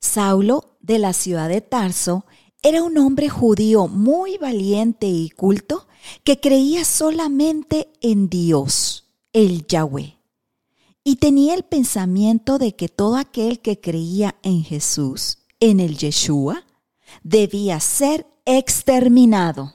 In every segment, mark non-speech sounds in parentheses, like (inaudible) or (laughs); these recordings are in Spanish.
Saulo, de la ciudad de Tarso, era un hombre judío muy valiente y culto que creía solamente en Dios, el Yahweh. Y tenía el pensamiento de que todo aquel que creía en Jesús, en el Yeshua, debía ser exterminado.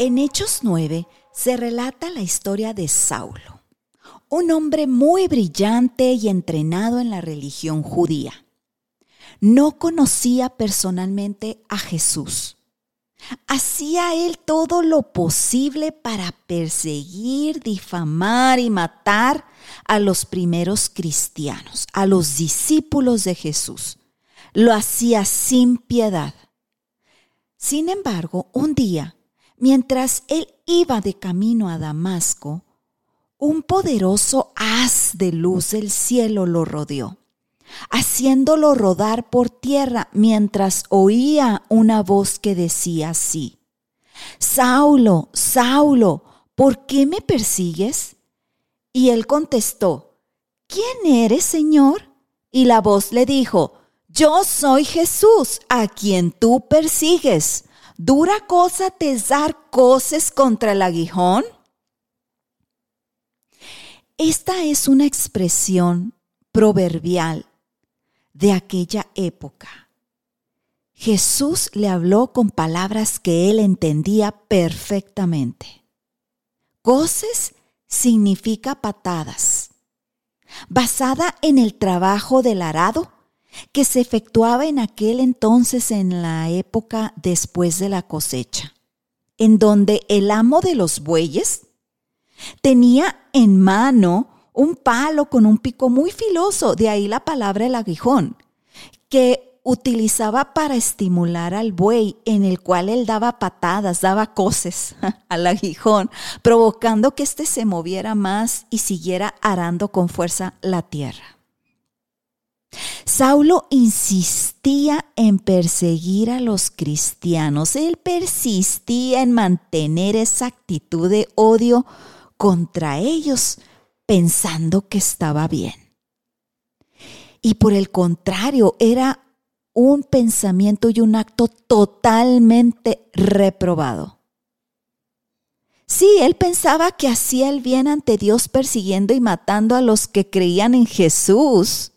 En Hechos 9 se relata la historia de Saulo, un hombre muy brillante y entrenado en la religión judía. No conocía personalmente a Jesús. Hacía él todo lo posible para perseguir, difamar y matar a los primeros cristianos, a los discípulos de Jesús. Lo hacía sin piedad. Sin embargo, un día Mientras él iba de camino a Damasco, un poderoso haz de luz del cielo lo rodeó, haciéndolo rodar por tierra mientras oía una voz que decía así, Saulo, Saulo, ¿por qué me persigues? Y él contestó, ¿quién eres, Señor? Y la voz le dijo, yo soy Jesús, a quien tú persigues. ¿Dura cosa te dar coces contra el aguijón? Esta es una expresión proverbial de aquella época. Jesús le habló con palabras que él entendía perfectamente. Coces significa patadas. Basada en el trabajo del arado, que se efectuaba en aquel entonces en la época después de la cosecha, en donde el amo de los bueyes tenía en mano un palo con un pico muy filoso, de ahí la palabra el aguijón, que utilizaba para estimular al buey, en el cual él daba patadas, daba coces (laughs) al aguijón, provocando que éste se moviera más y siguiera arando con fuerza la tierra. Saulo insistía en perseguir a los cristianos, él persistía en mantener esa actitud de odio contra ellos, pensando que estaba bien. Y por el contrario, era un pensamiento y un acto totalmente reprobado. Sí, él pensaba que hacía el bien ante Dios persiguiendo y matando a los que creían en Jesús.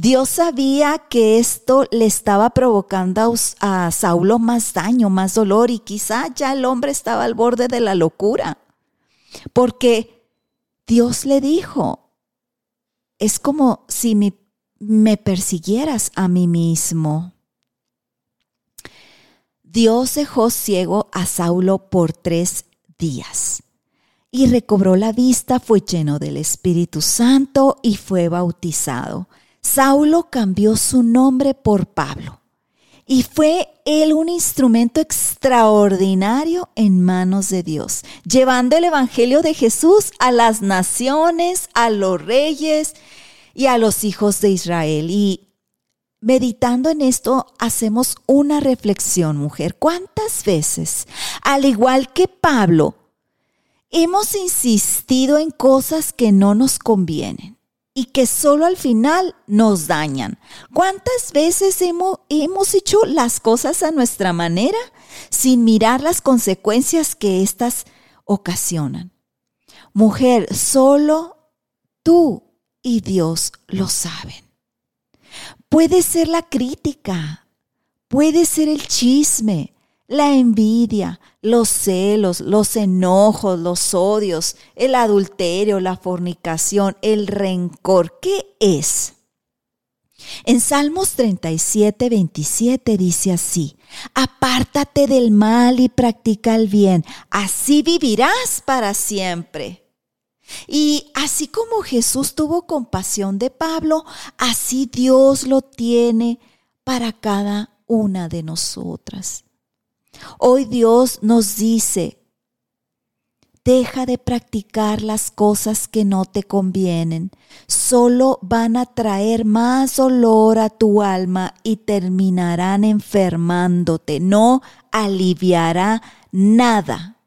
Dios sabía que esto le estaba provocando a Saulo más daño, más dolor y quizá ya el hombre estaba al borde de la locura. Porque Dios le dijo, es como si me, me persiguieras a mí mismo. Dios dejó ciego a Saulo por tres días y recobró la vista, fue lleno del Espíritu Santo y fue bautizado. Saulo cambió su nombre por Pablo y fue él un instrumento extraordinario en manos de Dios, llevando el Evangelio de Jesús a las naciones, a los reyes y a los hijos de Israel. Y meditando en esto, hacemos una reflexión, mujer. ¿Cuántas veces, al igual que Pablo, hemos insistido en cosas que no nos convienen? Y que solo al final nos dañan. ¿Cuántas veces hemos, hemos hecho las cosas a nuestra manera sin mirar las consecuencias que éstas ocasionan? Mujer, solo tú y Dios lo saben. Puede ser la crítica, puede ser el chisme, la envidia, los celos, los enojos, los odios, el adulterio, la fornicación, el rencor. ¿Qué es? En Salmos 37, 27 dice así, apártate del mal y practica el bien, así vivirás para siempre. Y así como Jesús tuvo compasión de Pablo, así Dios lo tiene para cada una de nosotras. Hoy Dios nos dice, Deja de practicar las cosas que no te convienen. Solo van a traer más dolor a tu alma y terminarán enfermándote. No aliviará nada.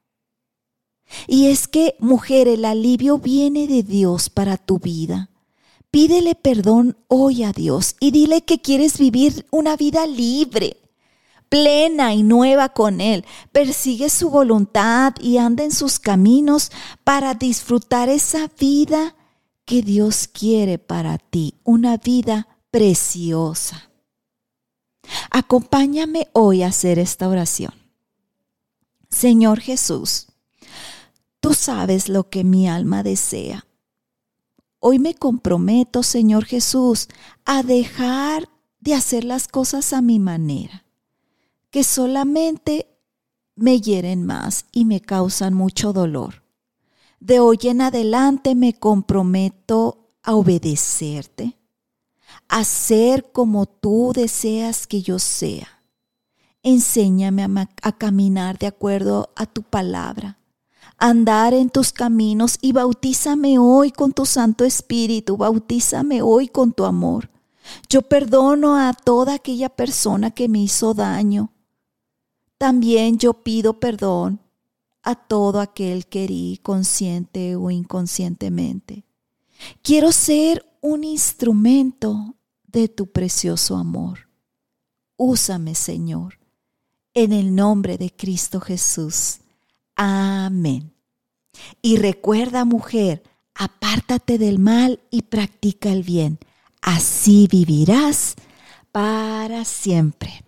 Y es que, mujer, el alivio viene de Dios para tu vida. Pídele perdón hoy a Dios y dile que quieres vivir una vida libre, plena y nueva con Él. Persigue su voluntad y anda en sus caminos para disfrutar esa vida que Dios quiere para ti, una vida preciosa. Acompáñame hoy a hacer esta oración. Señor Jesús, tú sabes lo que mi alma desea. Hoy me comprometo, Señor Jesús, a dejar de hacer las cosas a mi manera que solamente me hieren más y me causan mucho dolor. De hoy en adelante me comprometo a obedecerte, a ser como tú deseas que yo sea. Enséñame a, caminar de acuerdo a tu palabra, a andar en tus caminos y bautízame hoy con tu Santo Espíritu, bautízame hoy con tu amor. Yo perdono a toda aquella persona que me hizo daño, también yo pido perdón a todo aquel que herí consciente o inconscientemente. Quiero ser un instrumento de tu precioso amor. Úsame, Señor, en el nombre de Cristo Jesús. Amén. Y recuerda, mujer, apártate del mal y practica el bien. Así vivirás para siempre.